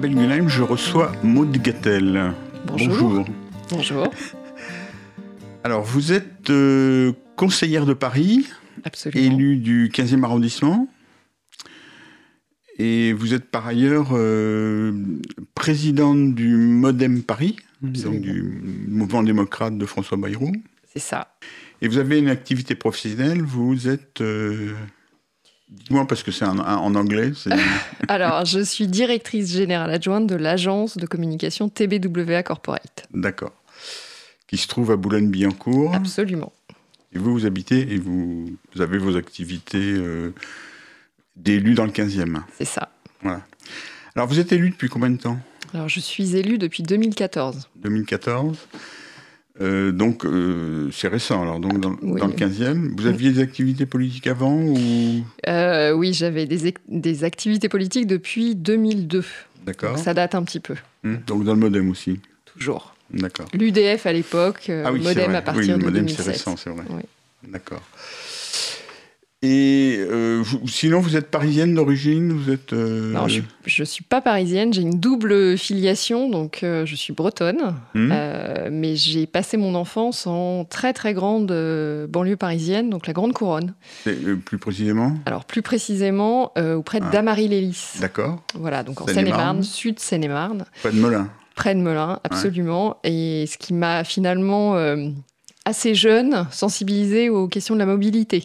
Je reçois Maud Gattel. Bonjour. Bonjour. Alors, vous êtes euh, conseillère de Paris, élue du 15e arrondissement. Et vous êtes par ailleurs euh, présidente du Modem Paris, donc du mouvement démocrate de François Bayrou. C'est ça. Et vous avez une activité professionnelle, vous êtes... euh, Dites-moi parce que c'est en, en anglais. Alors, je suis directrice générale adjointe de l'agence de communication TBWA Corporate. D'accord. Qui se trouve à Boulogne-Billancourt. Absolument. Et vous, vous habitez et vous, vous avez vos activités euh, d'élu dans le 15e. C'est ça. Voilà. Alors, vous êtes élu depuis combien de temps? Alors, je suis élue depuis 2014. 2014 Euh, donc, euh, c'est récent, alors, donc dans, Oui. dans le 15e. Vous aviez des activités politiques avant ou... Euh, oui, j'avais des, ac- des activités politiques depuis 2002. D'accord. Ça date un petit peu, Hum, Donc, dans le modem aussi? toujours. D'accord. L'UDF à l'époque, ah oui, modem à partir oui, le de modem, 2007. c'est récent, c'est vrai. Oui. D'accord. Et euh, vous- sinon, vous êtes parisienne d'origine Vous êtes. euh, Non, je ne suis pas parisienne, j'ai une double filiation, donc euh, je suis bretonne, euh, mais j'ai passé mon enfance en très très grande banlieue parisienne, donc la Grande Couronne. Plus précisément Alors plus précisément auprès de Ah. Damary-Lélis. D'accord. Voilà, donc en Seine-et-Marne. Sud Seine-et-Marne, Pas de Melun. près de Melun, absolument. Et ce qui m'a finalement assez jeune sensibilisée aux questions de la mobilité.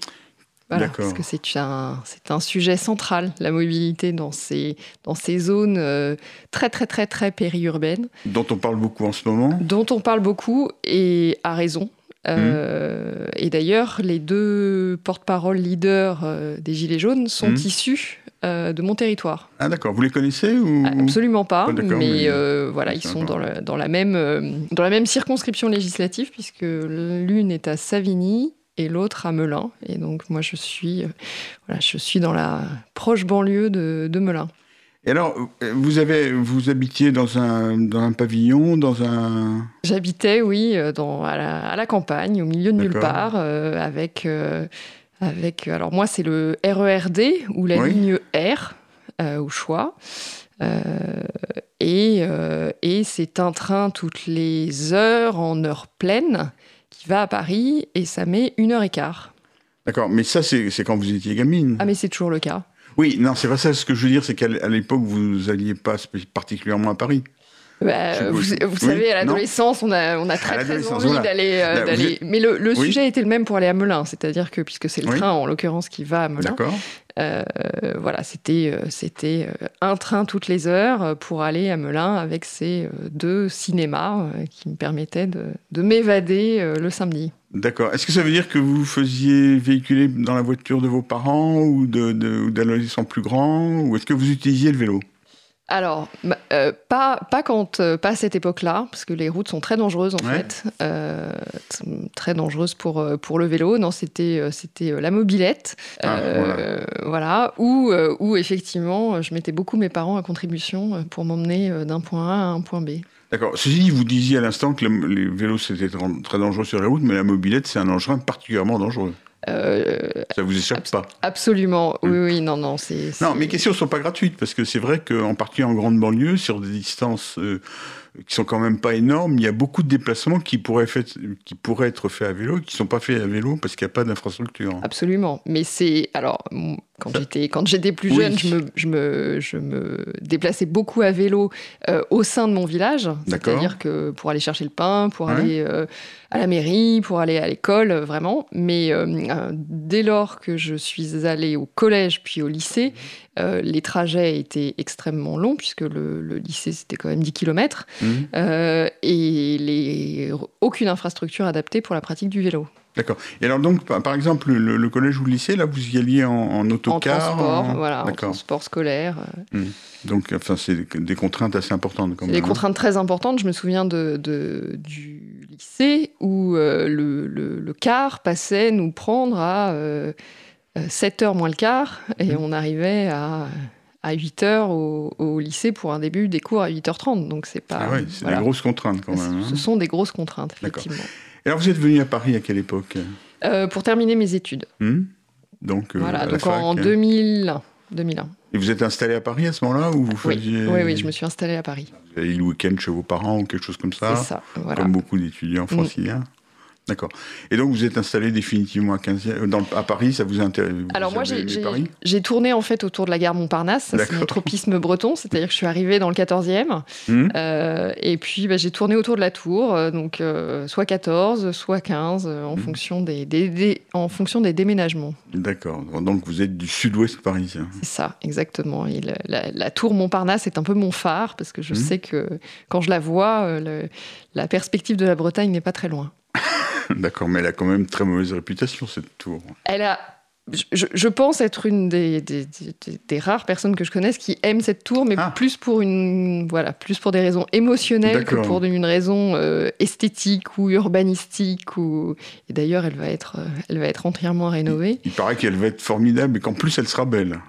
Voilà, parce que c'est un, c'est un sujet central, la mobilité dans ces, dans ces zones euh, très très très très périurbaines, Dont on parle beaucoup en ce moment. dont on parle beaucoup et à raison. Euh, Et d'ailleurs, les deux porte-parole leaders euh, des Gilets jaunes sont Mhm. issus euh, de mon territoire. Ah d'accord, vous les connaissez ou... Absolument pas, Ah, mais, mais- voilà, ils sont encore- dans, le- dans, la même, dans la même circonscription législative, puisque l'une est à Savigny et l'autre à Melun. Et donc, moi, je suis, euh, voilà, je suis dans la proche banlieue de, de Melun. Et alors, vous, avez, vous habitiez dans un, dans un pavillon, dans un... J'habitais, oui, euh, dans, à, la, à la campagne, au milieu de nulle part, euh, avec, euh, avec. Alors, moi, c'est le RERD ou la Oui. ligne R euh, au choix. Et et c'est un train toutes les heures en heure pleine qui va à Paris et ça met une heure et quart. D'accord, mais ça, c'est quand vous étiez gamine. Ah, mais c'est toujours le cas. Oui, non, c'est pas ça. Ce que je veux dire, c'est qu'à l'époque, vous alliez pas particulièrement à Paris. Bah, vous, oui. savez, à l'adolescence, on a, on a très, très envie voilà. d'aller. euh, êtes- Mais le, le Oui. sujet était le même pour aller à Melun, c'est-à-dire que, puisque c'est le Oui. train en l'occurrence qui va à Melun, D'accord euh, voilà, c'était euh, c'était un train toutes les heures pour aller à Melun avec ces deux cinémas qui me permettaient de, de m'évader le samedi. D'accord. Est-ce que ça veut dire que vous faisiez véhiculer dans la voiture de vos parents ou de- de- d'adolescents plus grands Ou est-ce que vous utilisiez le vélo? Alors, ma- euh, pas, pas, quand, euh, pas à cette époque-là, parce que les routes sont très dangereuses en Ouais. fait, euh, très dangereuses pour, pour le vélo. Non, c'était c'était la mobilette, Ah, euh, voilà, où, où effectivement, je mettais beaucoup mes parents à contribution pour m'emmener d'un point A à un point B. D'accord. Ceci dit, vous disiez à l'instant que le- les vélos, c'était tr- très dangereux sur les routes, mais la mobilette, c'est un engin particulièrement dangereux. Euh, Ça vous échappe pas absolument, oui, oui, non, non, c'est. Non, mes questions ne sont pas gratuites, parce que c'est vrai qu'en particulier en grande banlieue, sur des distances euh, qui sont quand même pas énormes, il y a beaucoup de déplacements qui pourraient, fait- qui pourraient être faits à vélo, et qui ne sont pas faits à vélo parce qu'il n'y a pas d'infrastructure. Absolument. Mais c'est. Alors, quand j'étais, quand j'étais plus Oui. jeune, je me, je, me, je me déplaçais beaucoup à vélo euh, au sein de mon village. D'accord. C'est-à-dire que pour aller chercher le pain, pour Ouais. aller euh, à la mairie, pour aller à l'école, euh, vraiment. Mais euh, dès lors que je suis allée au collège puis au lycée, euh, les trajets étaient extrêmement longs, puisque le, le lycée, c'était quand même 10 km. Mhm. et les, aucune infrastructure adaptée pour la pratique du vélo. D'accord. Et alors donc, par, exemple, le, le collège ou le lycée, là, vous y alliez en, en En autocar transport, en- voilà, en transport scolaire. euh, Donc, enfin, c'est des- contraintes assez importantes quand même. des hein. contraintes très importantes. Je me souviens de, de- du lycée où euh, le, le- car passait nous prendre à euh, 7h moins le quart et Mhm. on arrivait à, à 8h au, au lycée pour un début des cours à 8h30. Donc c'est pas. Ah oui, c'est voilà. des grosses contraintes quand même. hein. Ce sont des grosses contraintes, effectivement. Et alors, vous êtes venu à Paris à quelle époque? Euh, pour terminer mes études. Hmm? Donc, euh, voilà, donc en fac. 2001. 2001. Et vous êtes installé à Paris à ce moment-là ou vous oui. faisiez... oui, oui, je me suis installé à Paris. Vous avez eu le week-end chez vos parents ou quelque chose comme ça C'est ça, voilà. Comme beaucoup d'étudiants franciliens D'accord. Et donc vous êtes installé définitivement à, 15e, dans, à Paris, ça vous intéresse Alors moi j'ai tourné en fait autour de la gare Montparnasse, c'est mon tropisme breton, c'est-à-dire que je suis arrivée dans le 14e Hum euh, et puis bah, j'ai tourné autour de la tour, euh, donc euh, soit 14, soit 15 euh, en, Mhm. fonction des, des- des- en fonction des déménagements. D'accord. Donc vous êtes du sud-ouest parisien. C'est ça, exactement. Et la, la tour Montparnasse est un peu mon phare parce que je Mhm. sais que quand je la vois, euh, le- la perspective de la Bretagne n'est pas très loin. D'accord, mais elle a quand même très mauvaise réputation, cette tour. Elle a. Je, je pense être une des, des- des- des rares personnes que je connaisse qui aime cette tour, mais Ah. plus pour une voilà, plus pour des raisons émotionnelles que pour une raison euh, esthétique ou urbanistique. Ou et d'ailleurs, elle va être, euh, elle va être entièrement rénovée. Il paraît qu'elle va être formidable et qu'en plus elle sera belle.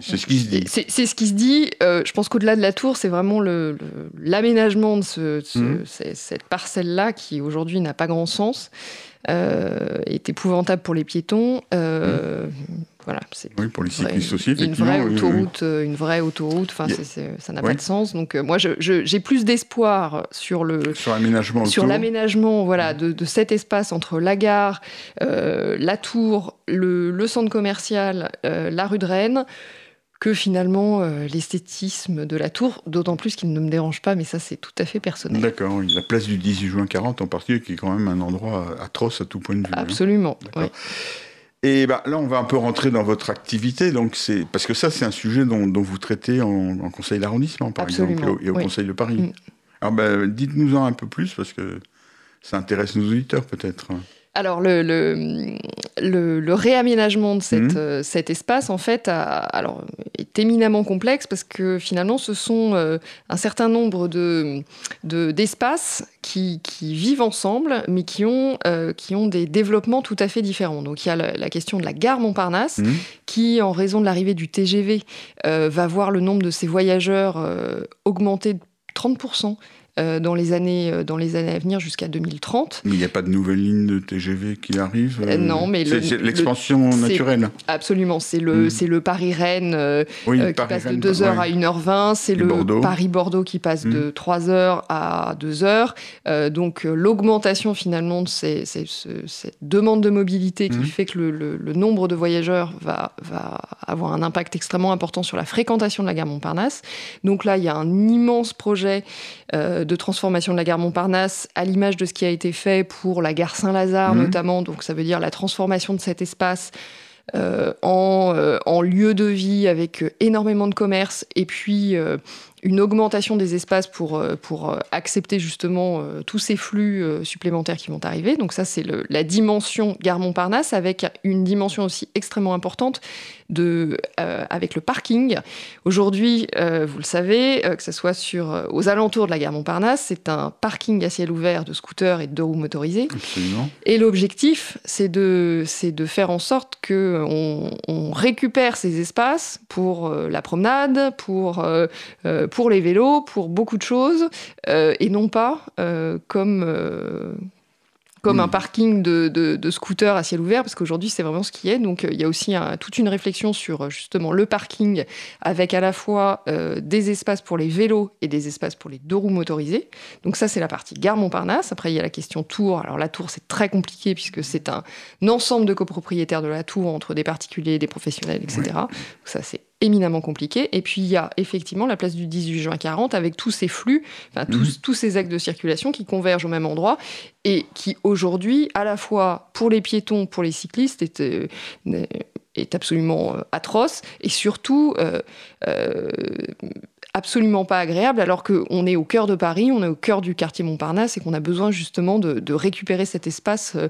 C'est- ce qui se dit. C'est ce qui se dit. Euh, je pense qu'au-delà de la tour, c'est vraiment le- le- l'aménagement de ce- ce- Mhm. cette parcelle-là qui aujourd'hui n'a pas grand sens, euh, est épouvantable pour les piétons. Euh, Voilà, Oui, pour les cyclistes aussi, une vraie oui, oui, oui. autoroute, euh, une vraie autoroute. Enfin, ça n'a Oui. pas de sens. Donc, euh, moi, j'ai plus d'espoir sur le Sur l'aménagement sur l'aménagement voilà, de, de cet espace entre la gare, euh, la tour, le, le centre commercial, euh, la rue de Rennes, que finalement euh, l'esthétisme de la tour, d'autant plus qu'il ne me dérange pas, mais ça c'est tout à fait personnel. D'accord, la place du 18 juin 40 en particulier, qui est quand même un endroit atroce à tout point de vue. hein. Absolument. Ouais. Et bah, là, on va un peu rentrer dans votre activité, donc c'est parce que ça, c'est un sujet dont, dont vous traitez en, en conseil d'arrondissement, par Absolument, exemple, et au, et au oui. conseil de Paris. Mm. Alors, bah, dites-nous-en un peu plus, parce que ça intéresse nos auditeurs, peut-être. Alors, le, le, le- le réaménagement de cette, Mhm. euh, cet espace, en fait, a- alors, est éminemment complexe parce que finalement, ce sont euh, un certain nombre de, de- d'espaces qui, qui vivent ensemble, mais qui ont, euh, qui ont des développements tout à fait différents. Donc, il y a la, la question de la gare Montparnasse, Mhm. qui, en raison de l'arrivée du TGV, va voir le nombre de ses voyageurs augmenter de 30%. Euh, dans, les années, euh, dans les années à venir jusqu'à 2030. Mais il n'y a pas de nouvelle ligne de TGV qui arrive Euh, non, mais c'est, le- c'est le- l'expansion naturelle. Absolument, c'est le, Mm. c'est le Paris-Rennes Oui, qui Paris, passe de Rennes, 2h ouais. à 1h20, c'est le Bordeaux. Paris-Bordeaux qui passe de 3h à 2h. Euh, donc l'augmentation finalement de ces- ces- ce- cette demande de mobilité qui Mm. fait que le, le- le nombre de voyageurs va, va avoir un impact extrêmement important sur la fréquentation de la gare Montparnasse. Donc là, il y a un immense projet euh, de transformation de la gare Montparnasse à l'image de ce qui a été fait pour la gare Saint-Lazare Mhm. notamment. Donc ça veut dire la transformation de cet espace euh, en, euh, en lieu de vie avec euh, énormément de commerce et puis une augmentation des espaces pour, euh, pour euh, accepter justement euh, tous ces flux supplémentaires qui vont arriver. Donc ça, c'est le- la dimension gare Montparnasse avec une dimension aussi extrêmement importante de, euh, avec le parking. Aujourd'hui, euh, vous le savez, euh, que ce soit sur, aux alentours de la gare Montparnasse, c'est un parking à ciel ouvert de scooters et de deux roues motorisées. Absolument. Et l'objectif, c'est de, c'est de faire en sorte que on, récupère ces espaces pour la promenade, pour, pour les vélos, pour beaucoup de choses, euh, et non pas euh, comme, euh, comme Mm. un parking de, de, de scooters à ciel ouvert, parce qu'aujourd'hui, c'est vraiment ce qui est. Donc, il y a aussi un- toute une réflexion sur justement le parking, avec à la fois euh, des espaces pour les vélos et des espaces pour les deux roues motorisées. Donc ça, c'est la partie gare Montparnasse. Après, il y a la question tour. Alors la tour, c'est très compliqué puisque c'est un ensemble de copropriétaires de la tour entre des particuliers, des professionnels, etc. Donc ça, c'est éminemment compliqué. Et puis, il y a effectivement la place du 18 juin 40 avec tous ces flux, enfin, tous, tous ces actes de circulation qui convergent au même endroit et qui, aujourd'hui, à la fois pour les piétons, pour les cyclistes, est, euh, est absolument euh, atroce et surtout euh, euh, absolument pas agréable alors qu'on est au cœur de Paris, on est au cœur du quartier Montparnasse et qu'on a besoin justement de, récupérer cet espace euh,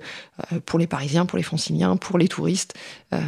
euh, pour les Parisiens, pour les Franciliens, pour les touristes, euh,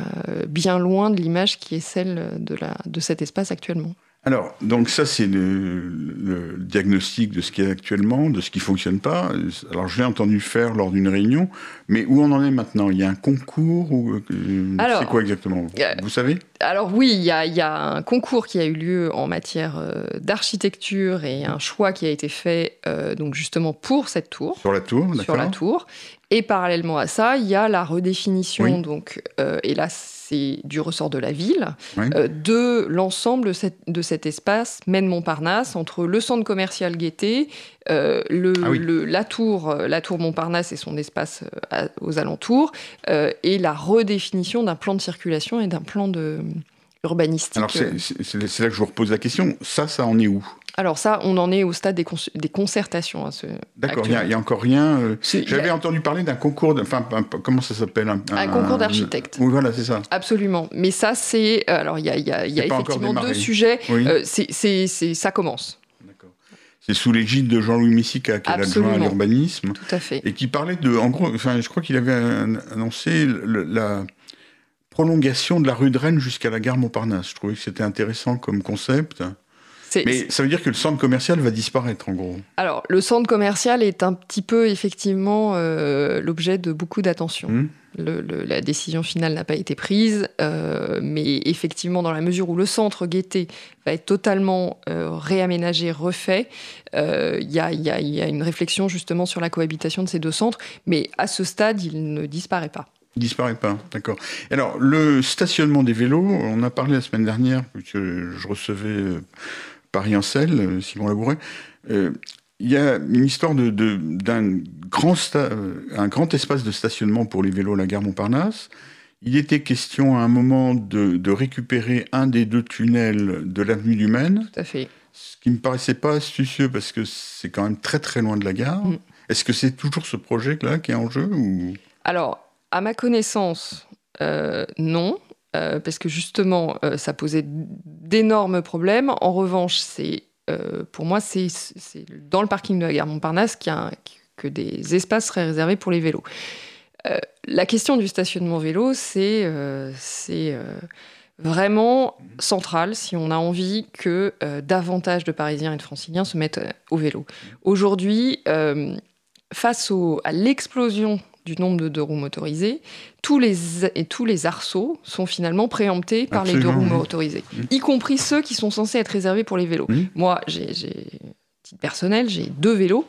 bien loin de l'image qui est celle de cet espace actuellement. Alors, donc ça, c'est le, le diagnostic de ce qui est actuellement, de ce qui fonctionne pas. Alors, je l'ai entendu faire lors d'une réunion, mais où on en est maintenant? Il y a un concours ou euh, Alors, c'est quoi exactement? euh, Vous savez? Alors oui, il y a, il y a un concours qui a eu lieu en matière euh, d'architecture et un choix qui a été fait donc justement pour cette tour. Sur la tour, sur la d'accord tour. Et parallèlement à ça, il y a la redéfinition, Oui. donc, et là, c'est du ressort de la ville, euh, de l'ensemble de, cet espace Maine-Montparnasse, entre le centre commercial Gaîté, euh, ah la, tour, la tour Montparnasse et son espace aux alentours, et la redéfinition d'un plan de circulation et d'un plan de urbanistique. Alors c'est là que je vous repose la question, ça, ça en est où? Alors ça, on en est au stade des, des concertations. Hein, D'accord, il n'y a, encore rien. Euh, j'avais entendu parler d'un concours, enfin, comment ça s'appelle un, concours d'architectes. Oui, voilà, c'est ça. Absolument. Mais ça, c'est... Euh, alors, il y a, y a, y a effectivement deux sujets. Euh, c'est, ça commence. C'est sous l'égide de Jean-Louis Missica, qui est l'adjoint à l'urbanisme. Tout à fait. Et qui parlait de... En gros, enfin, je crois qu'il avait annoncé la prolongation de la rue de Rennes jusqu'à la gare Montparnasse. Je trouvais que c'était intéressant comme concept. Mais ça veut dire que le centre commercial va disparaître, en gros. Alors, le centre commercial est un petit peu, effectivement, euh, l'objet de beaucoup d'attention. Hmm. la décision finale n'a pas été prise, euh, mais effectivement, dans la mesure où le centre Gaîté va être totalement euh, réaménagé, refait, il y, a une réflexion justement sur la cohabitation de ces deux centres, mais à ce stade, il ne disparaît pas. Il disparaît pas, d'accord. Alors, le stationnement des vélos, on a parlé la semaine dernière, puisque je recevais Paris-Ancel, euh, Simon Labouret, euh, il y a une histoire d'un de, grand, euh, un grand espace de stationnement pour les vélos à la gare Montparnasse. Il était question à un moment de, récupérer un des deux tunnels de l'avenue du Maine. Tout à fait. Ce qui me paraissait pas astucieux parce que c'est quand même très très loin de la gare. Mm. Est-ce que c'est toujours ce projet-là qui est en jeu ou... Alors, à ma connaissance, non. Euh, parce que justement, euh, ça posait d'énormes problèmes. En revanche, c'est euh, pour moi, c'est dans le parking de la gare Montparnasse que des espaces seraient réservés pour les vélos. la question du stationnement vélo, c'est vraiment central si on a envie que davantage de Parisiens et de Franciliens se mettent au vélo. Aujourd'hui, face à l'explosion du nombre de deux roues motorisées, tous les, et tous les arceaux sont finalement préemptés par les deux roues motorisées, y compris ceux qui sont censés être réservés pour les vélos. Moi, j'ai, titre personnel, j'ai deux vélos,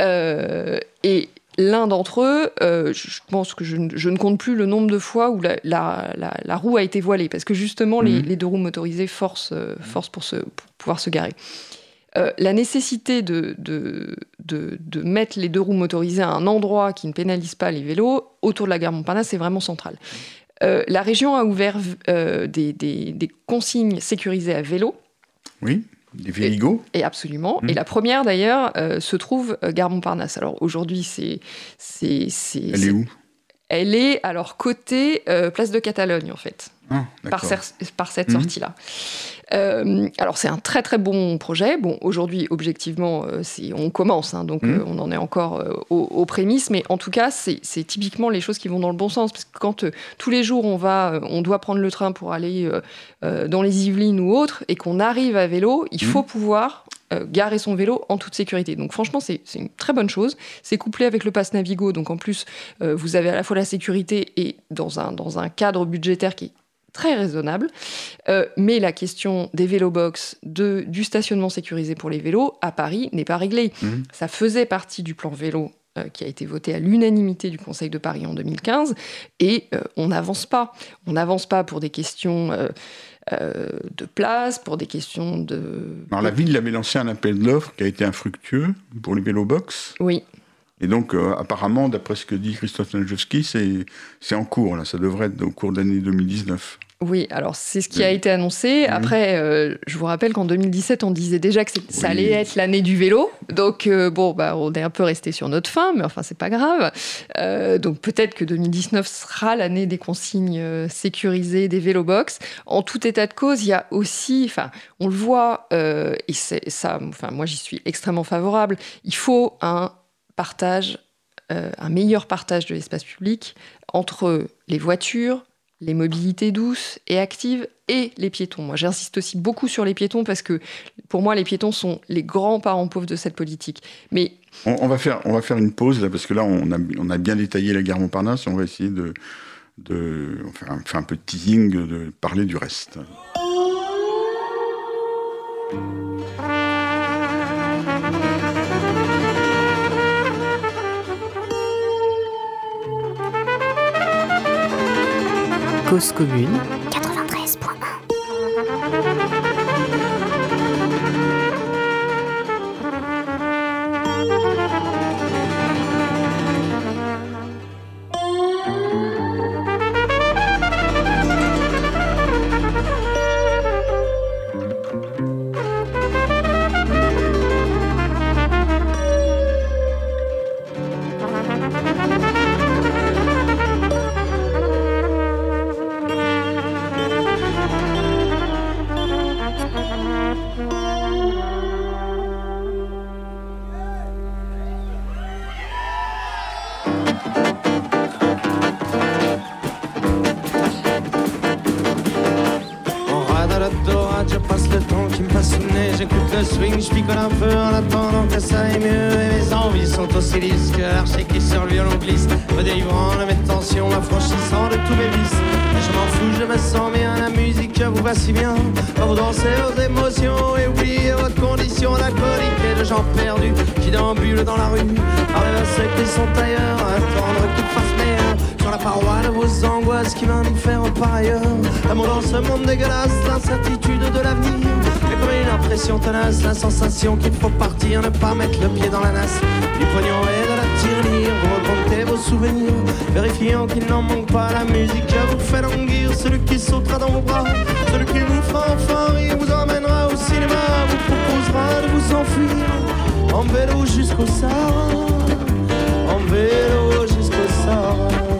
euh, et l'un d'entre eux, euh, je pense que je, ne compte plus le nombre de fois où la, la, roue a été voilée, parce que justement, les, mmh. deux roues motorisées forcent, euh, forcent pour, se, pour pouvoir se garer. Euh, la nécessité de, de, mettre les deux roues motorisées à un endroit qui ne pénalise pas les vélos autour de la gare Montparnasse, c'est vraiment central. Euh, la région a ouvert euh, des, consignes sécurisées à vélo. Oui, des véligos. Et, absolument. Mmh. Et la première, d'ailleurs, se trouve gare Montparnasse. Alors aujourd'hui, c'est. Elle est où? Elle est alors côté place de Catalogne, en fait. Ah, par, par, cette mmh. sortie-là. Euh, alors c'est un très très bon projet. Bon, aujourd'hui, objectivement, euh, on commence, hein, donc mmh. euh, on en est encore aux, prémices, mais en tout cas, c'est typiquement les choses qui vont dans le bon sens, parce que quand tous les jours on va, on doit prendre le train pour aller dans les Yvelines ou autres, et qu'on arrive à vélo, il mmh. faut pouvoir garer son vélo en toute sécurité. Donc franchement, c'est une très bonne chose. C'est couplé avec le pass Navigo, donc en plus, vous avez à la fois la sécurité et dans un, dans un cadre budgétaire qui est très raisonnable. Euh, mais la question des vélobox, de, du stationnement sécurisé pour les vélos, à Paris, n'est pas réglée. Mhm. Ça faisait partie du plan vélo euh, qui a été voté à l'unanimité du Conseil de Paris en 2015, et euh, on n'avance pas. On n'avance pas pour des questions de place, pour des questions de... Alors la ville avait lancé un appel de l'offre qui a été infructueux pour les vélobox. Oui. Et donc, apparemment, d'après ce que dit Christophe Najewski, c'est en cours, là. Ça devrait être au cours d'année 2019. Oui, alors c'est ce qui a été annoncé. Après, euh, je vous rappelle qu'en 2017, on disait déjà que ça allait être l'année du vélo. Donc, euh, bon, bah, on est un peu resté sur notre fin, mais enfin, c'est pas grave. Euh, donc, peut-être que 2019 sera l'année des consignes sécurisées des vélobox. En tout état de cause, il y a aussi, enfin, on le voit, et c'est ça, enfin, moi, j'y suis extrêmement favorable. Il faut un partage, un meilleur partage de l'espace public entre les voitures, les mobilités douces et actives et les piétons. Moi, j'insiste aussi beaucoup sur les piétons parce que pour moi, les piétons sont les grands parents pauvres de cette politique. Mais on, va faire, on va faire une pause là parce que là, on a, on a bien détaillé la gare Montparnasse. On va essayer de, de faire, faire un peu de teasing, de parler du reste. Cause commune ce monde dégueulasse l'incertitude de l'avenir. Et comme une impression tenace la sensation qu'il faut partir ne pas mettre le pied dans la nasse. Du pognon et de la tirelire vous remontez vos souvenirs. Vérifiant qu'il n'en manque pas la musique vous fait languir. Celui qui sautera dans vos bras celui qui vous fera enfin vous emmènera au cinéma, vous proposera de vous enfuir. En vélo jusqu'au Sahara, en vélo jusqu'au Sahara.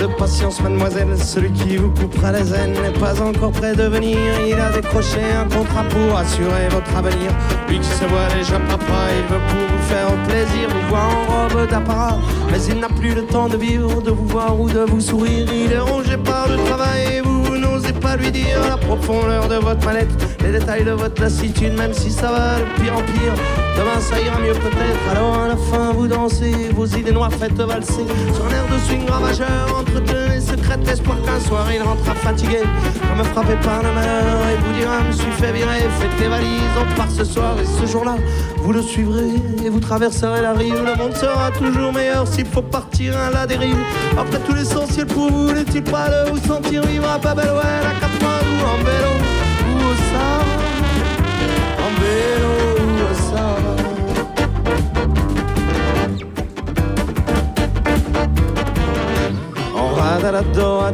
De patience, mademoiselle, celui qui vous coupera les ailes n'est pas encore prêt de venir. Il a décroché un contrat pour assurer votre avenir. Lui qui se voit déjà papa, il veut pour vous faire plaisir, vous voir en robe d'apparat. Mais il n'a plus le temps de vivre, de vous voir ou de vous sourire. Il est rongé par le travail lui dire la profondeur de votre mallette, les détails de votre lassitude, même si ça va de pire en pire. Demain ça ira mieux peut-être, alors à la fin vous dansez, vos idées noires faites valser. Sur un air de swing ravageur, entretenez secrète l'espoir qu'un soir il rentrera fatigué, comme frappé par le malheur, et vous dira, me suis fait virer, faites tes valises, on part ce soir, et ce jour-là, vous le suivrez, et vous traverserez la rive, le monde sera toujours meilleur s'il faut partir à la dérive. Après tout l'essentiel pour vous, n'est-il pas de vous sentir vivre à Babel, à quatre mois, ou en vélo, ou au Sahara,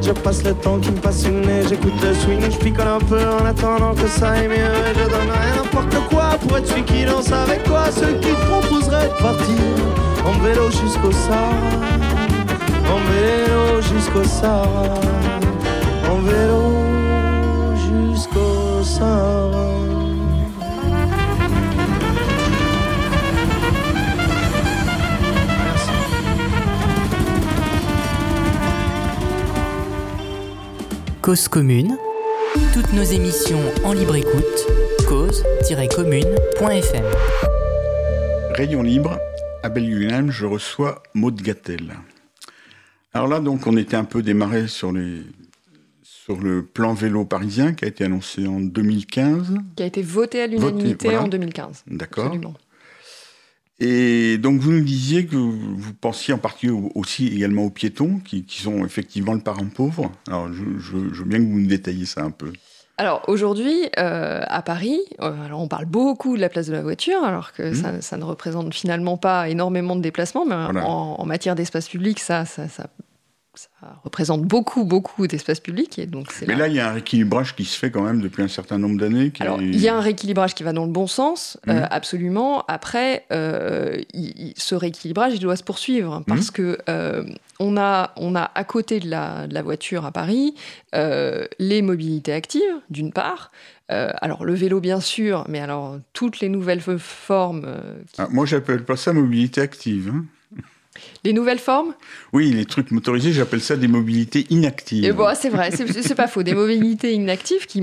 je passe le temps qui me passe une nez, j'écoute le swing, je picole un peu en attendant que ça aille mieux, et je donnerai n'importe quoi pour être celui qui danse avec toi, ceux qui proposeraient de partir en vélo jusqu'au Sahara, en vélo jusqu'au Sahara, en vélo jusqu'au Sahara. Cause commune. Toutes nos émissions en libre écoute. cause-commune.fm. Rayon libre, à Belguenem, je reçois Maud Gattel. Alors là, donc, on était un peu démarré sur, les, sur le plan vélo parisien qui a été annoncé en 2015. Qui a été voté à l'unanimité voilà. en 2015. D'accord. Et donc, vous nous disiez que vous pensiez en partie au- aussi également aux piétons, qui, qui sont effectivement le parent pauvre. Alors, je, je- je veux bien que vous me détailliez ça un peu. Alors aujourd'hui, euh, à Paris, euh, alors on parle beaucoup de la place de la voiture, alors que Mhm. ça, ça ne représente finalement pas énormément de déplacements, mais Voilà. en, en matière d'espace public, ça, ça, ça, ça représente beaucoup, beaucoup d'espace public. Et donc c'est Mais là- là, il y a un rééquilibrage qui se fait quand même depuis un certain nombre d'années. qui Alors, est- il y a un rééquilibrage qui va dans le bon sens, euh, Mhm. absolument. Après, euh, il- ce rééquilibrage, il doit se poursuivre hein, parce que euh, on a, on a à côté de la, de la voiture à Paris euh, les mobilités actives, d'une part. Euh, alors le vélo, bien sûr, mais alors toutes les nouvelles formes, euh, qui- Ah, moi, j'appelle pas ça mobilité active. hein. Les nouvelles formes? Oui, les trucs motorisés, j'appelle ça des mobilités inactives. Et bon, c'est vrai, c'est pas faux. Des mobilités inactives qui,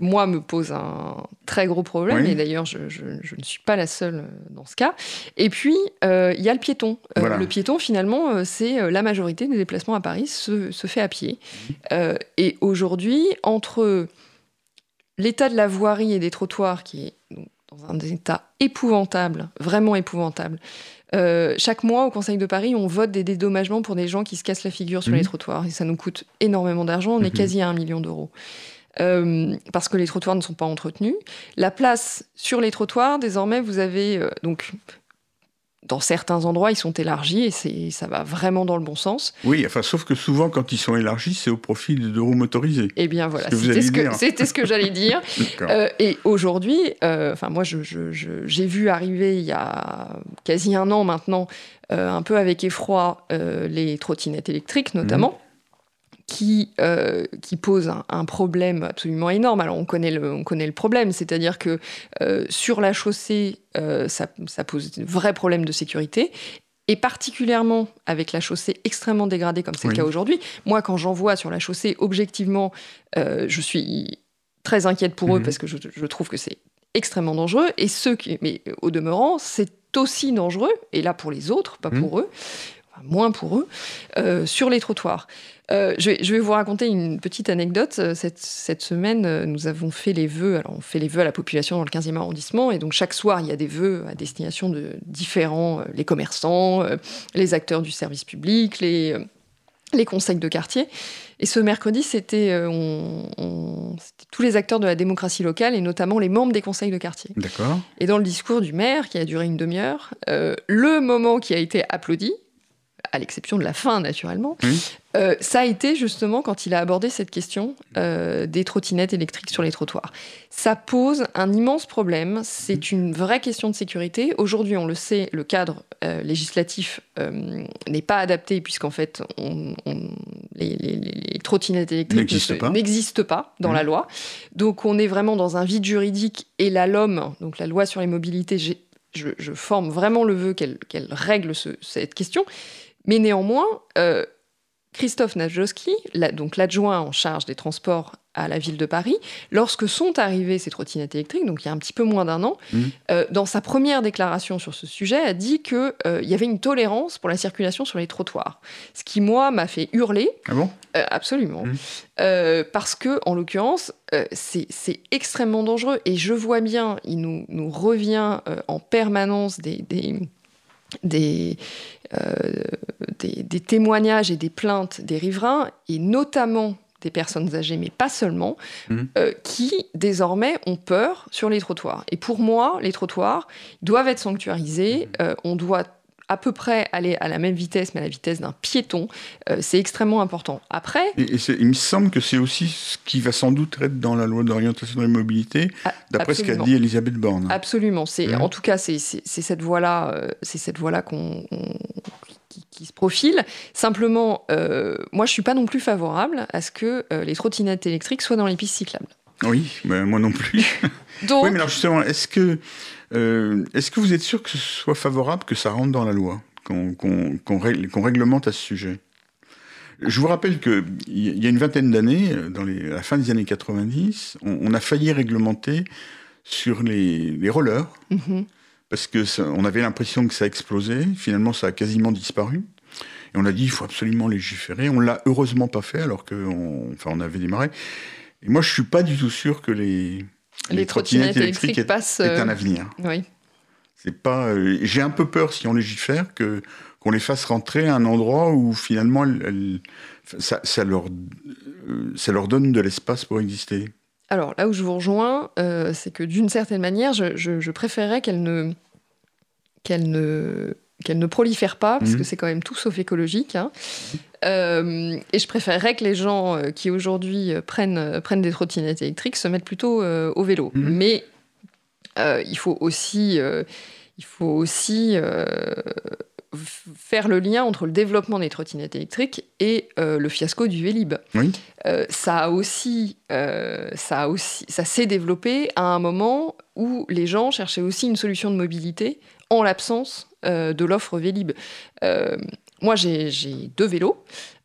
moi, me posent un très gros problème. Oui. Et d'ailleurs, je, je- je ne suis pas la seule euh, dans ce cas. Et puis, euh, il y a le piéton. Euh, Voilà. Le piéton, finalement, c'est la majorité des déplacements à Paris se, se fait à pied. Euh, et aujourd'hui, entre l'état de la voirie et des trottoirs qui est dans un état épouvantable, vraiment épouvantable. Euh, chaque mois, au Conseil de Paris, on vote des dédommagements pour des gens qui se cassent la figure sur Mhm. les trottoirs. Et ça nous coûte énormément d'argent. On est Mhm. quasi à un million d'euros. Euh, parce que les trottoirs ne sont pas entretenus. La place sur les trottoirs, désormais, vous avez euh, donc dans certains endroits, ils sont élargis et ça va vraiment dans le bon sens. Oui, enfin, sauf que souvent, quand ils sont élargis, c'est au profit de roues motorisées. Eh bien voilà, c'était ce, que, ce j'allais dire. Euh, et aujourd'hui, euh, enfin moi, je, je- je- j'ai vu arriver il y a quasi un an maintenant, euh, un peu avec effroi, les trottinettes électriques notamment. Qui, euh, qui posent un, un problème absolument énorme. Alors on connaît le, on connaît le problème, c'est-à-dire que euh, sur la chaussée, euh, ça, ça pose de vrais problèmes de sécurité. Et particulièrement avec la chaussée extrêmement dégradée comme c'est Oui. le cas aujourd'hui. Moi, quand j'en vois sur la chaussée, objectivement, je suis très inquiète pour eux Mhm. parce que je, je trouve que c'est extrêmement dangereux. Et ceux qui, mais au demeurant, c'est aussi dangereux. Et là pour les autres, pas Mhm. pour eux, enfin, moins pour eux, euh, sur les trottoirs. Euh, je, vais, je vais vous raconter une petite anecdote. Euh, Cette, cette semaine, nous avons fait les vœux. Alors, on fait les vœux à la population dans le 15e arrondissement. Et donc, chaque soir, il y a des vœux à destination de différents, euh, les commerçants, les acteurs du service public, les, les conseils de quartier. Et ce mercredi, c'était tous les acteurs de la démocratie locale et notamment les membres des conseils de quartier. D'accord. Et dans le discours du maire, qui a duré une demi-heure, euh, le moment qui a été applaudi, à l'exception de la fin naturellement, Oui. euh, ça a été justement quand il a abordé cette question euh, des trottinettes électriques sur les trottoirs. Ça pose un immense problème, c'est une vraie question de sécurité. Aujourd'hui, on le sait, le cadre euh, législatif n'est pas adapté puisqu'en fait, on- on- les, les- les- les trottinettes électriques ne N'existent pas. dans Mhm. la loi. Donc on est vraiment dans un vide juridique et la LOM, donc la loi sur les mobilités, je, je forme vraiment le vœu qu'elle règle ce- cette question. Mais néanmoins, euh, Christophe Najowski, la- donc l'adjoint en charge des transports à la ville de Paris, lorsque sont arrivées ces trottinettes électriques, donc il y a un petit peu moins d'un an, Mhm. euh, dans sa première déclaration sur ce sujet, a dit qu'il y avait une tolérance pour la circulation sur les trottoirs. Ce qui, moi, m'a fait hurler. Ah bon? Euh, absolument. Euh, parce que, en l'occurrence, euh, c'est extrêmement dangereux. Et je vois bien, il nous, nous revient euh, en permanence des, des, des, euh, des- des témoignages et des plaintes des riverains, et notamment des personnes âgées, mais pas seulement, Mhm. euh, qui désormais ont peur sur les trottoirs. Et pour moi, les trottoirs doivent être sanctuarisés. Euh, on doit à peu près aller à la même vitesse, mais à la vitesse d'un piéton. Euh, c'est extrêmement important. Après, Et, et c'est- il me semble que c'est aussi ce qui va sans doute être dans la loi d'orientation de la mobilité, a- d'après ce qu'a dit Elisabeth Borne. Absolument. C'est Mhm. en tout cas c'est cette voie-là, euh, voie-là qu'on on- qui, qui se profile. Simplement, euh, moi je suis pas non plus favorable à ce que euh, les trottinettes électriques soient dans les pistes cyclables. Oui, moi non plus. Donc, oui, mais alors justement, est-ce que, euh, est-ce que vous êtes sûr que ce soit favorable que ça rentre dans la loi, qu'on règle- qu'on réglemente à ce sujet? Je vous rappelle qu'il y a une vingtaine d'années, euh, dans les, à la fin des années 90, on, on a failli réglementer sur les, les rollers, mhm, parce que ça- on avait l'impression que ça explosait. Finalement, ça a quasiment disparu. Et on a dit, il faut absolument légiférer. On l'a heureusement pas fait, alors qu'on enfin, on avait démarré. Et moi, je suis pas du tout sûr que les, les, trottinettes électriques, passent. est euh, un avenir. oui. C'est pas. euh, J'ai un peu peur si on légifère que qu'on les fasse rentrer à un endroit où finalement elles- elles- ça, ça leur euh, ça leur donne de l'espace pour exister. Alors là où je vous rejoins, euh, c'est que d'une certaine manière, je, je- je préférerais qu'elle ne qu'elle ne qu'elle ne prolifère pas, parce Mhm. que c'est quand même tout sauf écologique. hein. Euh, et je préférerais que les gens euh, qui aujourd'hui euh, prennent, prennent des trottinettes électriques se mettent plutôt euh, au vélo. Mhm. Mais euh, il faut aussi, il faut aussi faire le lien entre le développement des trottinettes électriques et le fiasco du Vélib. Oui. Ça a aussi, ça a aussi, ça s'est développé à un moment où les gens cherchaient aussi une solution de mobilité en l'absence de l'offre Vélib. Euh, moi, j'ai deux vélos.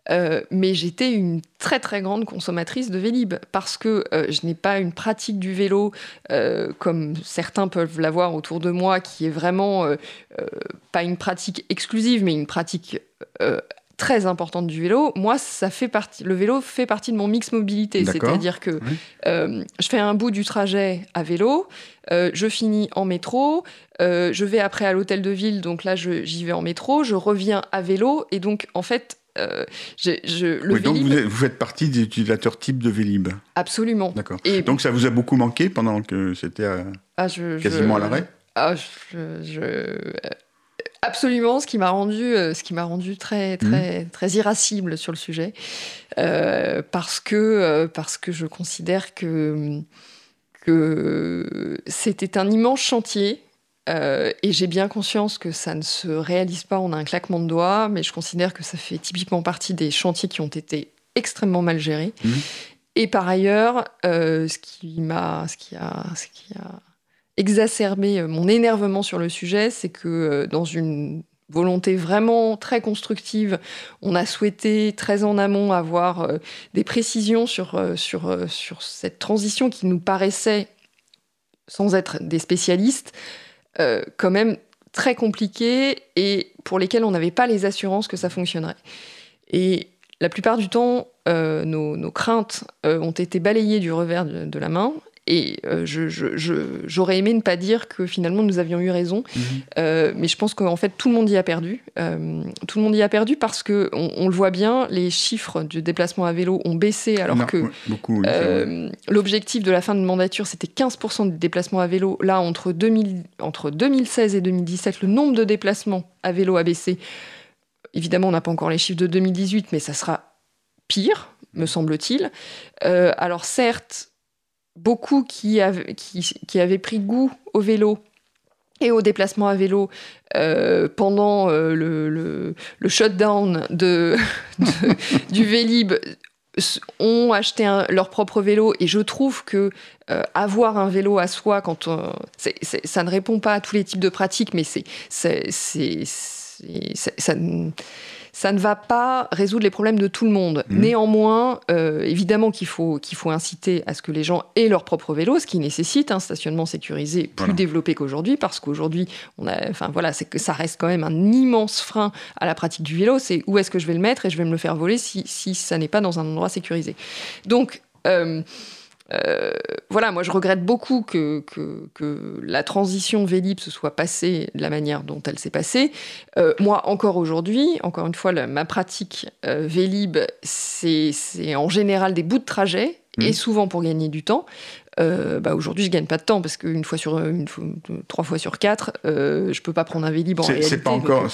euh, mais j'étais une très très grande consommatrice de Vélib parce que euh, je n'ai pas une pratique du vélo euh, comme certains peuvent l'avoir autour de moi, qui est vraiment euh, euh, pas une pratique exclusive, mais une pratique euh, très importante du vélo. Moi, ça fait partie. Le vélo fait partie de mon mix mobilité, c'est-à-dire que Oui. euh, je fais un bout du trajet à vélo, euh, je finis en métro, euh, je vais après à l'hôtel de ville, donc là j'y vais en métro, je reviens à vélo, et donc en fait, je, le Oui, donc vous, êtes- vous faites partie des utilisateurs type de Vélib. absolument. D'accord. Et Donc ça vous a beaucoup manqué pendant que c'était à- ah, quasiment à l'arrêt? Ah, je, je- absolument, ce qui m'a rendu, euh, ce qui m'a rendu très, très, Mhm. très irascible sur le sujet, Euh, parce que, euh, parce que je considère que que c'était un immense chantier. euh, et j'ai bien conscience que ça ne se réalise pas en un claquement de doigts, mais je considère que ça fait typiquement partie des chantiers qui ont été extrêmement mal gérés. Mhm. Et par ailleurs, euh, ce qui m'a, ce qui a, ce qui a exacerbé euh, mon énervement sur le sujet, c'est que euh, dans une volonté vraiment très constructive, on a souhaité très en amont avoir euh, des précisions sur, cette transition qui nous paraissait, sans être des spécialistes, quand même très compliquée et pour lesquelles on n'avait pas les assurances que ça fonctionnerait. Et la plupart du temps, nos, craintes ont été balayées du revers de la main. Et euh, je- je- je- j'aurais aimé ne pas dire que finalement nous avions eu raison, Euh, mais je pense qu'en fait tout le monde y a perdu. Euh, tout le monde y a perdu parce que on, on le voit bien, les chiffres du déplacement à vélo ont baissé alors Non, que oui, L'objectif de la fin de mandature, c'était 15% des déplacements à vélo. Là, entre, 2000 entre 2016 et 2017, le nombre de déplacements à vélo a baissé. Évidemment, on n'a pas encore les chiffres de 2018, mais ça sera pire, me semble-t-il. Alors certes, beaucoup qui, avaient- qui, qui avaient pris goût au vélo et au déplacement à vélo euh, pendant euh, le, le- le shutdown de, de- du Vélib ont acheté un- leur propre vélo. Et je trouve que euh, avoir un vélo à soi quand on- ça ne répond pas à tous les types de pratiques mais c'est ça, ça ne va pas résoudre les problèmes de tout le monde. Mhm. Néanmoins, euh, évidemment qu'il faut, qu'il faut inciter à ce que les gens aient leur propre vélo, ce qui nécessite un stationnement sécurisé plus Voilà. développé qu'aujourd'hui, parce qu'aujourd'hui, on a, enfin voilà, c'est que ça reste quand même un immense frein à la pratique du vélo. C'est où est-ce que je vais le mettre et je vais me le faire voler si, si ça n'est pas dans un endroit sécurisé. Donc euh, euh, voilà, moi je regrette beaucoup que, que, que la transition Vélib se soit passée de la manière dont elle s'est passée. Euh, moi, encore aujourd'hui, encore une fois, la- ma pratique euh, Vélib, c'est en général des bouts de trajet, et souvent pour gagner du temps. Euh, bah aujourd'hui, je gagne pas de temps parce qu'une fois sur une fois- trois fois sur quatre, euh, je peux pas prendre un Vélib en C'est- réalité. c'est pas encore. pas-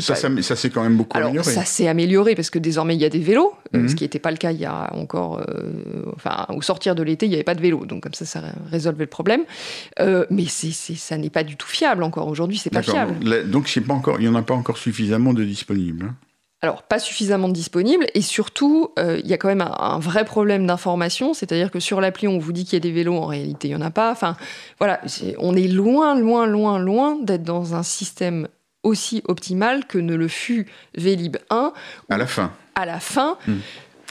ça, ça, ça s'est quand même beaucoup alors, amélioré. ça s'est amélioré parce que désormais il y a des vélos, euh, Mhm. ce qui n'était pas le cas il y a encore. euh, enfin, au sortir de l'été, il n'y avait pas de vélo, donc comme ça, ça résolvait le problème. Mais ça n'est pas du tout fiable encore aujourd'hui, c'est pas fiable. Donc c'est pas encore. Il y en a pas encore suffisamment de disponibles. hein. Alors, pas suffisamment disponible, et surtout, euh, il y a quand même un, un vrai problème d'information, c'est-à-dire que sur l'appli, on vous dit qu'il y a des vélos, en réalité, il n'y en a pas. Enfin, voilà, on est loin, loin, loin, loin d'être dans un système aussi optimal que ne le fut Vélib 1 À la fin. à la fin.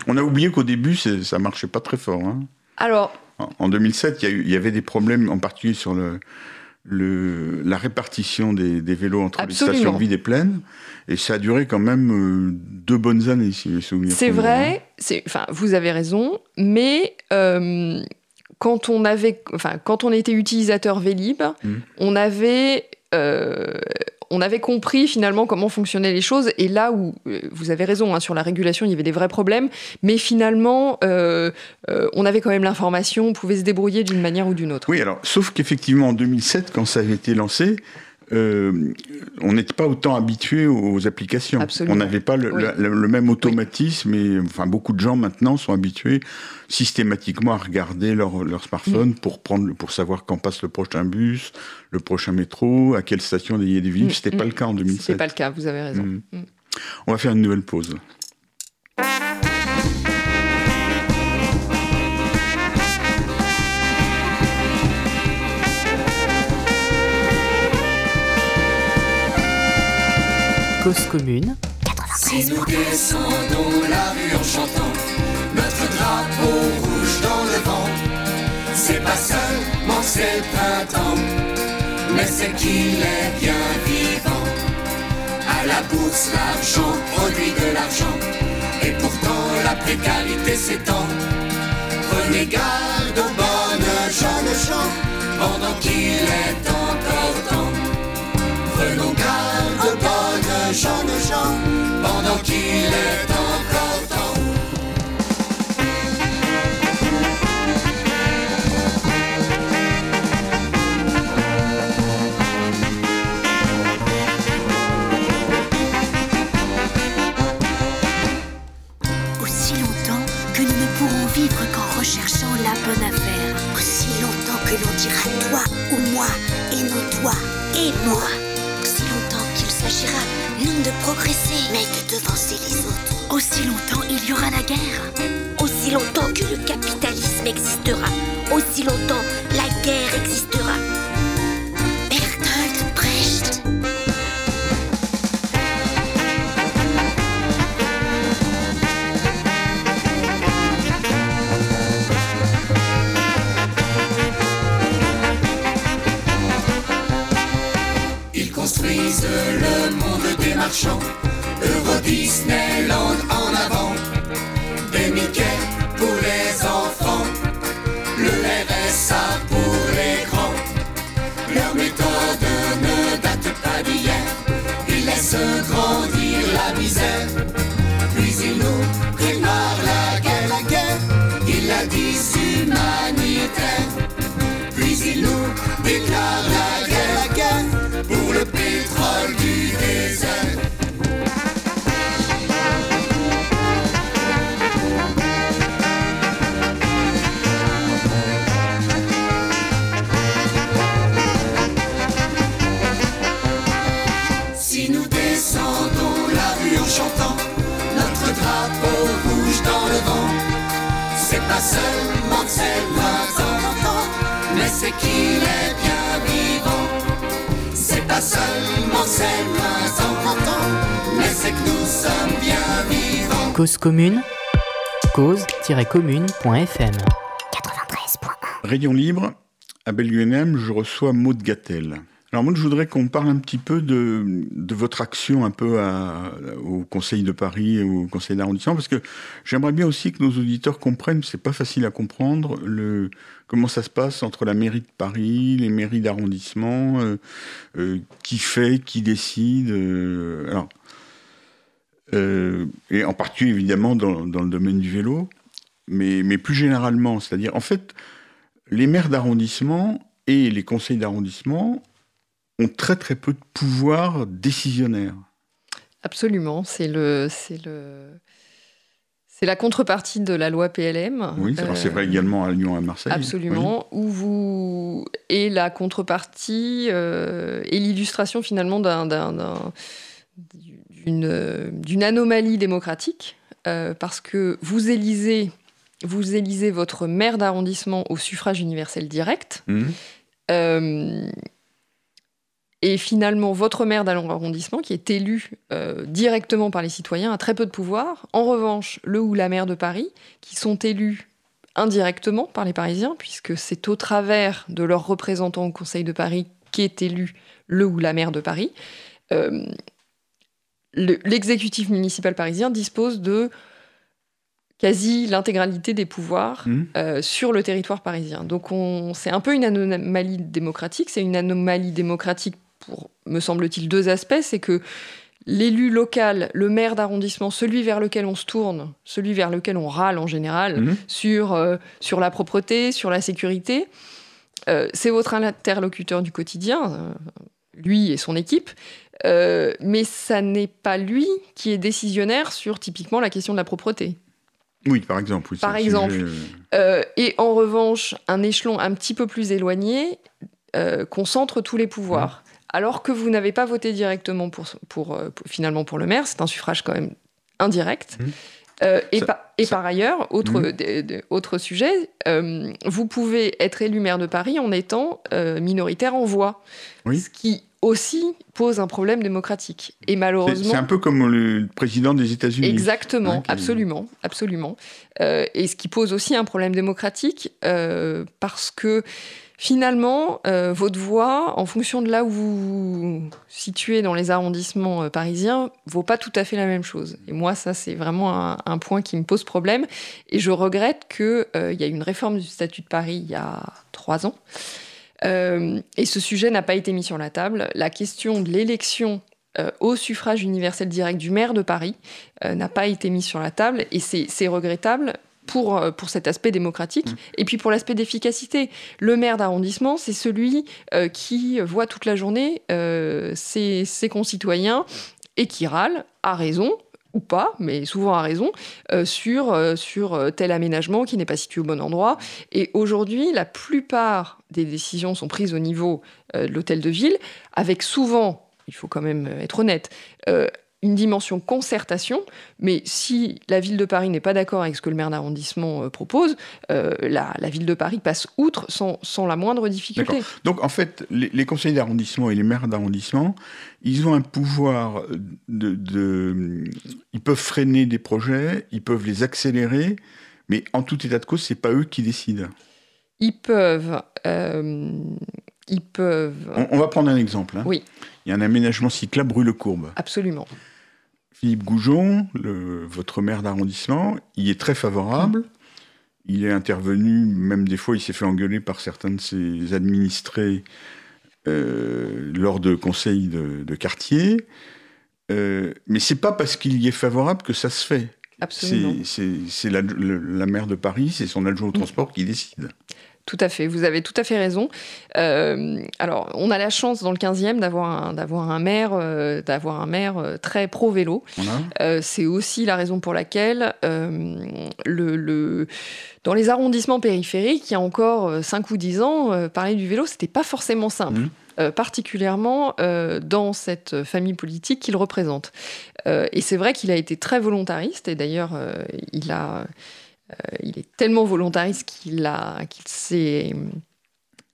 On a oublié qu'au début, ça marchait pas très fort. hein. Alors, En- En 2007, il y, a eu- il y avait des problèmes, en particulier sur le, le- la répartition des, des vélos entre Absolument. les stations vides et pleines. Et ça a duré quand même euh, deux bonnes années, si mes souvenirs C'est hein. vrai, c'est, enfin, vous avez raison, mais euh, quand on avait, enfin, quand on était utilisateur Vélib, Mhm. on avait, euh, on avait compris finalement comment fonctionnaient les choses. Et là où euh, vous avez raison, hein, sur la régulation, il y avait des vrais problèmes, mais finalement, euh, euh, on avait quand même l'information, on pouvait se débrouiller d'une manière ou d'une autre. Oui, alors, sauf qu'effectivement, en 2007, quand ça avait été lancé, euh, on n'était pas autant habitué aux applications. Absolument. On n'avait pas le, Oui. la- le- le même automatisme et enfin beaucoup de gens maintenant sont habitués systématiquement à regarder leur, leur Mm. smartphone pour prendre pour savoir quand passe le prochain bus, le prochain métro, à quelle station il y a des villes. Mm, C'était mm. pas le cas en 2007. C'est pas le cas, vous avez raison. Mm. Mm. On va faire une nouvelle pause. Cause commune, Si nous descendons la rue en chantant notre drapeau rouge dans le vent, c'est pas seulement c'est le printemps, mais c'est qu'il est bien vivant. À la bourse l'argent produit de l'argent. Et pourtant la précarité s'étend. Prenez garde aux bonnes jeunes gens pendant qu'il est encore temps. Prenons garde bonnes jeunes gens pendant qu'il est encore Cause commune, cause-commune.fm. 93.1 Rayon libre, à Belguenem, je reçois Maud Gattel. Alors moi, je voudrais qu'on parle un petit peu de, votre action un peu au Conseil de Paris et au Conseil d'arrondissement, parce que j'aimerais bien aussi que nos auditeurs comprennent, c'est pas facile à comprendre, comment ça se passe entre la mairie de Paris, les mairies d'arrondissement, euh, euh, qui fait, qui décide. euh, euh, et en particulier évidemment dans, dans le domaine du vélo, mais, mais plus généralement, c'est-à-dire en fait, les maires d'arrondissement et les conseils d'arrondissement ont très très peu de pouvoir décisionnaire. Absolument, c'est le, c'est le, c'est la contrepartie de la loi PLM. Oui, c'est Euh, vrai également à Lyon et à Marseille. Absolument, où vous et la contrepartie euh, et l'illustration finalement d'un- d'une, euh, d'une anomalie démocratique, euh, parce que vous élisez, vous élisez votre maire d'arrondissement au suffrage universel direct. Mhm. Euh, et finalement, votre maire d'arrondissement, qui est élu euh, directement par les citoyens, a très peu de pouvoir. En revanche, le ou la maire de Paris, qui sont élus indirectement par les Parisiens, puisque c'est au travers de leurs représentants au Conseil de Paris qu'est élu le ou la maire de Paris, euh, le- l'exécutif municipal parisien dispose de quasi l'intégralité des pouvoirs Mhm. euh, sur le territoire parisien. Donc on, c'est un peu une anomalie démocratique. C'est une anomalie démocratique pour, me semble-t-il, deux aspects. C'est que l'élu local, le maire d'arrondissement, celui vers lequel on se tourne, celui vers lequel on râle en général, Mhm. sur, euh, sur la propreté, sur la sécurité, euh, c'est votre interlocuteur du quotidien, lui et son équipe. Euh, mais ça n'est pas lui qui est décisionnaire sur typiquement la question de la propreté. Oui, par exemple. oui, Par exemple. sujet, euh, Euh, et en revanche, un échelon un petit peu plus éloigné euh, concentre tous les pouvoirs. Alors que vous n'avez pas voté directement pour, pour, pour- finalement pour le maire, c'est un suffrage quand même indirect. Euh, et, Ça- pa- et ça- par ailleurs, autre, des- autre sujet, euh, vous pouvez être élu maire de Paris en étant euh, minoritaire en voix. Oui. Ce qui aussi pose un problème démocratique. Et c'est- malheureusement. C'est un peu comme le président des États-Unis. Exactement, Hein, absolument, absolument. Euh, et ce qui pose aussi un problème démocratique, euh, parce que finalement, euh, votre voix, en fonction de là où vous vous situez dans les arrondissements parisiens, vaut pas tout à fait la même chose. Et moi, ça, c'est vraiment un, un point qui me pose problème. Et je regrette qu'il y a eu une réforme du statut de Paris il y a trois ans. Euh, et ce sujet n'a pas été mis sur la table. La question de l'élection euh, au suffrage universel direct du maire de Paris euh, n'a pas été mise sur la table. Et c'est regrettable pour, pour cet aspect démocratique Mmh. et puis pour l'aspect d'efficacité. Le maire d'arrondissement, c'est celui qui voit toute la journée ses, ses concitoyens et qui râle, à raison, ou pas, mais souvent à raison, euh, sur, euh, euh, tel aménagement qui n'est pas situé au bon endroit. Et aujourd'hui, la plupart des décisions sont prises au niveau de l'hôtel de ville, avec souvent, il faut quand même être honnête, une dimension concertation, mais si la ville de Paris n'est pas d'accord avec ce que le maire d'arrondissement euh, propose, euh, la, la ville de Paris passe outre sans, sans la moindre difficulté. Donc en fait, les, les conseillers d'arrondissement et les maires d'arrondissement, ils ont un pouvoir de, de- Ils peuvent freiner des projets, ils peuvent les accélérer, mais en tout état de cause, c'est pas eux qui décident. Ils peuvent... euh, ils peuvent... On, on va prendre un exemple. hein. Oui. Il y a un aménagement cyclable rue Le Courbe. Absolument. Philippe Goujon, le- votre maire d'arrondissement, il est très favorable. Il est intervenu, même des fois, il s'est fait engueuler par certains de ses administrés euh, lors de conseils de, de quartier. Euh, mais c'est pas parce qu'il y est favorable que ça se fait. Absolument. C'est la, la maire de Paris, c'est son adjoint au transport qui décide. Tout à fait, vous avez tout à fait raison. Euh, alors, on a la chance dans le 15e d'avoir un, d'avoir un maire, euh, d'avoir un maire euh, très pro-vélo. Voilà. Euh, c'est aussi la raison pour laquelle le, le- dans les arrondissements périphériques, il y a encore 5 ou 10 ans, parler du vélo, c'était pas forcément simple. Euh, particulièrement euh, dans cette famille politique qu'il représente. Euh, et c'est vrai qu'il a été très volontariste, et d'ailleurs, il, a, il est tellement volontariste qu'il a.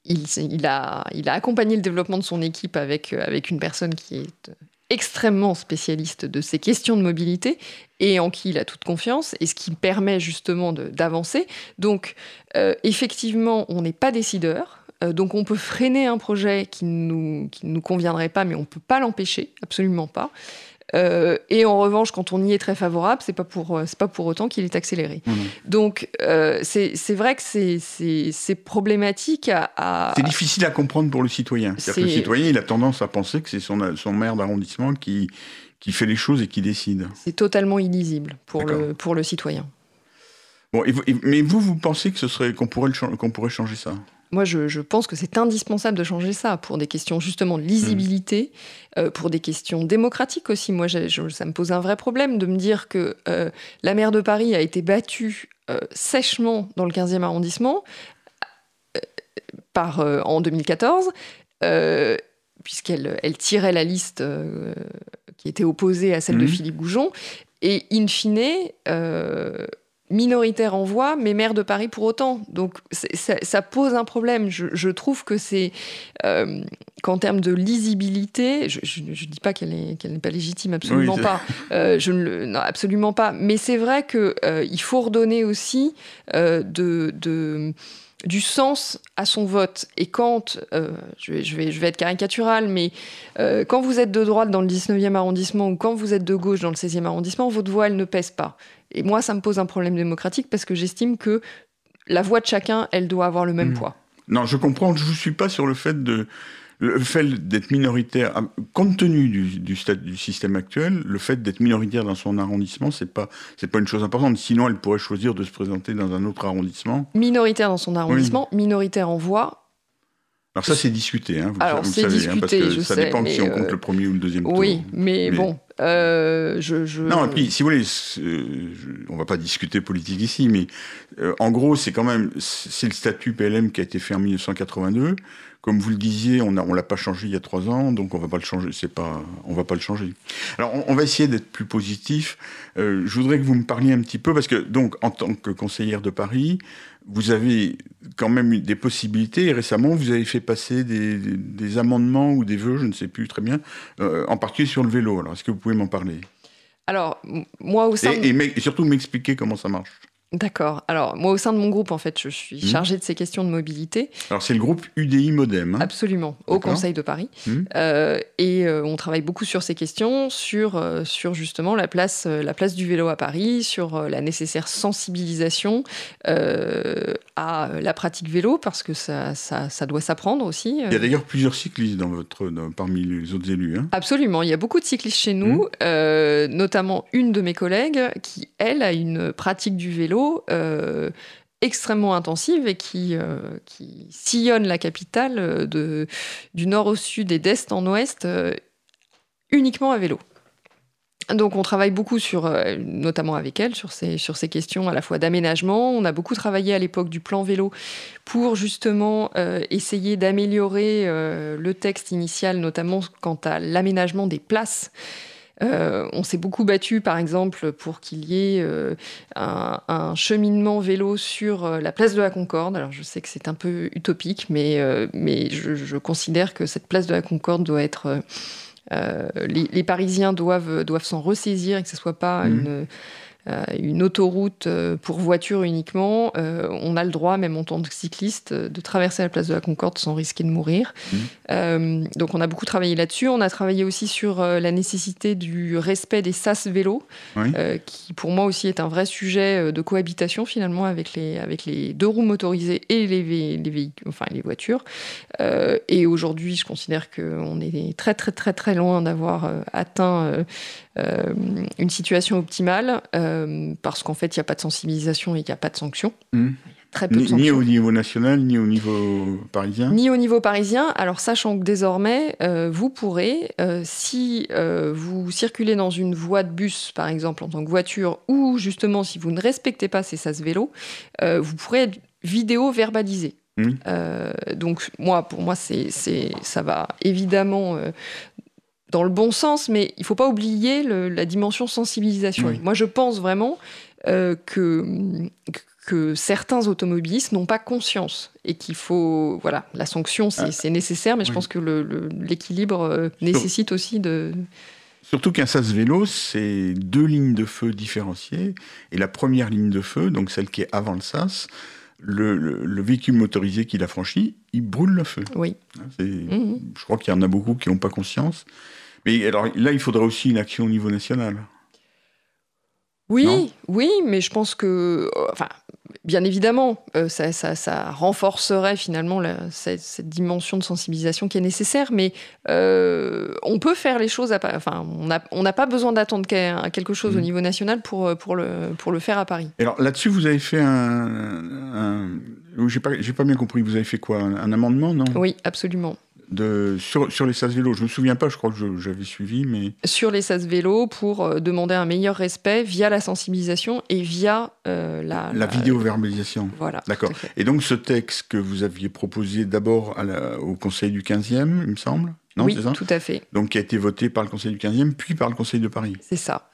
Il, a, il a accompagné le développement de son équipe avec, euh, avec une personne qui est extrêmement spécialiste de ces questions de mobilité et en qui il a toute confiance et ce qui permet justement d'avancer. Donc euh, effectivement, on n'est pas décideur. Euh, donc on peut freiner un projet qui ne nous, qui nous conviendrait pas, mais on ne peut pas l'empêcher, absolument pas. Euh, et en revanche, quand on y est très favorable, c'est pas pour euh, c'est pas pour autant qu'il est accéléré. Voilà. Donc euh, c'est vrai que c'est problématique à, à- C'est difficile à comprendre pour le citoyen. C'est-à-dire que le citoyen, il a tendance à penser que c'est son, son maire d'arrondissement qui, qui fait les choses et qui décide. c'est totalement illisible pour le pour le citoyen. Bon, et vous- et- mais vous, vous pensez que ce serait qu'on pourrait, qu'on pourrait changer ça? Moi, je, je pense que c'est indispensable de changer ça pour des questions justement de lisibilité, euh, pour des questions démocratiques aussi. Moi, je- ça me pose un vrai problème de me dire que euh, la maire de Paris a été battue euh, sèchement dans le 15e arrondissement par, en 2014. euh, puisqu'elle elle tirait la liste euh, qui était opposée à celle de Mhm. Philippe Goujon, et in fine, euh, minoritaire en voix, mais maire de Paris pour autant. Donc ça, ça pose un problème. Je, je trouve que c'est euh, qu'en termes de lisibilité, je ne dis pas qu'elle est- qu'elle n'est pas légitime, absolument Oui, pas. Euh, je ne le, non, absolument pas. Mais c'est vrai qu'il faut redonner aussi euh, de, de- du sens à son vote. Et quand, euh, je, vais, je, vais, je vais être caricatural, mais euh, quand vous êtes de droite dans le 19e arrondissement ou quand vous êtes de gauche dans le 16e arrondissement, votre voix, elle ne pèse pas. Et moi, ça me pose un problème démocratique parce que j'estime que la voix de chacun, elle doit avoir le même Mm. poids. Non, je comprends, je ne suis pas sur le fait de. Le fait d'être minoritaire, ah, compte tenu du, du, système actuel, le fait d'être minoritaire dans son arrondissement, c'est pas c'est pas une chose importante. Sinon, elle pourrait choisir de se présenter dans un autre arrondissement. Minoritaire dans son arrondissement, minoritaire en voix. Alors ça, c'est discuté, hein, vous, Alors, vous savez, hein, parce discuté, que ça sais, dépend si on compte euh, le premier ou le deuxième tour. Oui, mais, Mais- bon, euh, je, je- Non, et puis, si vous voulez, c'est- je- on va pas discuter politique ici, mais euh, en gros, c'est quand même, c'est le statut PLM qui a été fait en 1982. Comme vous le disiez, on a, on l'a pas changé il y a trois ans, donc on va pas le changer. C'est pas, on va pas le changer. Alors, on, on va essayer d'être plus positif. Euh, je voudrais que vous me parliez un petit peu, parce que donc, en tant que conseillère de Paris, vous avez quand même des possibilités. Et récemment, vous avez fait passer des, des- des amendements ou des vœux, je ne sais plus très bien, euh, en particulier sur le vélo. Alors, est-ce que vous pouvez m'en parler? Alors, moi, au sein de- et, et m'e- et surtout m'expliquer comment ça marche. D'accord. Alors, moi, au sein de mon groupe, en fait, je suis Mmh. chargée de ces questions de mobilité. Alors c'est le groupe UDI Modem. hein. Absolument, au. Conseil de Paris. Mmh. Euh, et euh, on travaille beaucoup sur ces questions, sur, euh, sur justement la place, la place du vélo à Paris, sur la nécessaire sensibilisation à la pratique vélo, parce que ça, ça, ça doit s'apprendre aussi. Il y a d'ailleurs plusieurs cyclistes dans votre, dans- parmi les autres élus. hein. Absolument, il y a beaucoup de cyclistes chez nous, Mmh. euh, notamment une de mes collègues qui, elle, a une pratique du vélo euh, extrêmement intensive et qui, euh, sillonne la capitale euh, du nord au sud et d'est en ouest uniquement à vélo. Donc on travaille beaucoup notamment avec elle, sur ces, questions à la fois d'aménagement. On a beaucoup travaillé à l'époque du plan vélo pour justement essayer d'améliorer le texte initial, notamment quant à l'aménagement des places. Euh, on s'est beaucoup battu, par exemple, pour qu'il y ait euh, un, un cheminement vélo sur euh, la place de la Concorde. Alors, je sais que c'est un peu utopique, mais, euh, mais je, je considère que cette place de la Concorde doit être. les, les Parisiens doivent, doivent s'en ressaisir et que ce ne soit pas Mhm. une, euh, une autoroute euh, pour voitures uniquement. Euh, on a le droit, même en tant que cycliste, euh, de traverser la place de la Concorde sans risquer de mourir. Euh, donc on a beaucoup travaillé là-dessus. On a travaillé aussi sur euh, la nécessité du respect des sas vélos, Oui. euh, qui pour moi aussi est un vrai sujet euh, de cohabitation finalement avec les, avec les deux roues motorisées et les, vé- les véhicules, enfin les voitures. Euh, et aujourd'hui, je considère qu'on est très très très très loin d'avoir euh, atteint euh, euh, une situation optimale euh, parce qu'en fait, il n'y a pas de sensibilisation et il n'y a pas de sanctions. Hmm. Très peu de Ni, sanctions. ni au niveau national, ni au niveau parisien. Ni au niveau parisien. Alors, sachant que désormais, euh, vous pourrez, euh, si euh, vous circulez dans une voie de bus, par exemple, en tant que voiture, ou justement si vous ne respectez pas ces sas vélos, euh, vous pourrez être vidéo verbalisé. Euh, donc, moi, pour moi, c'est, ça va évidemment euh, dans le bon sens, mais il faut pas oublier le- la dimension sensibilisation. Oui. Moi, je pense vraiment euh, que que certains automobilistes n'ont pas conscience et qu'il faut voilà la sanction c'est Ah. c'est nécessaire mais je pense que le- le- l'équilibre euh, nécessite aussi de Surtout qu'un sas vélo, c'est deux lignes de feu différenciées. Et la première ligne de feu, donc celle qui est avant le sas, le, le- le véhicule motorisé qui l'a franchi, il brûle le feu. oui Hein, Mhm. Je crois qu'il y en a beaucoup qui n'ont pas conscience. Mais alors là, il faudrait aussi une action au niveau national. oui Non oui mais je pense que euh, enfin bien évidemment euh, ça, ça, ça renforcerait finalement la- cette, cette dimension de sensibilisation qui est nécessaire mais euh, on peut faire les choses à enfin on n'a pas besoin d'attendre quelque chose au Mhm. niveau national pour pour le pour le faire à Paris Et Alors là-dessus, vous avez fait un. j'ai pas, pas bien compris. Vous avez fait quoi? Un amendement, non? Oui absolument de, sur, sur les sas vélos. Je me souviens pas, je crois que j'avais suivi, mais. sur les sas vélos pour euh, demander un meilleur respect via la sensibilisation et via euh, la, La vidéo-verbalisation. Voilà. D'accord. Et donc ce texte que vous aviez proposé d'abord la- au Conseil du 15e, il me semble? Non, oui, ça? tout à fait. Donc qui a été voté par le Conseil du 15e, puis par le Conseil de Paris. C'est ça.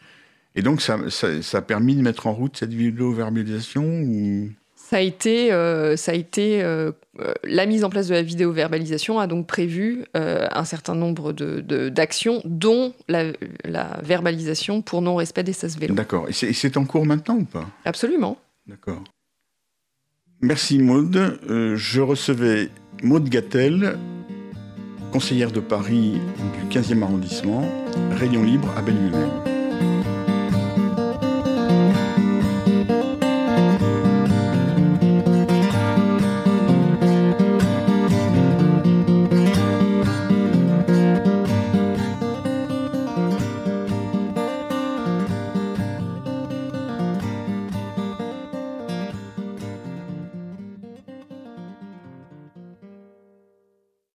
Et donc ça, ça, ça a permis de mettre en route cette vidéo-verbalisation ou... Ça a été, euh, ça a été euh, euh, la mise en place de la vidéo-verbalisation a donc prévu euh, un certain nombre de- de- d'actions, dont la, la verbalisation pour non-respect des sas vélos. D'accord. Et c'est en cours maintenant ou pas? Absolument. D'accord. Merci Maude. Je recevais Maude Gattel, conseillère de Paris du 15e arrondissement, Rayon Libre à Belle-Île.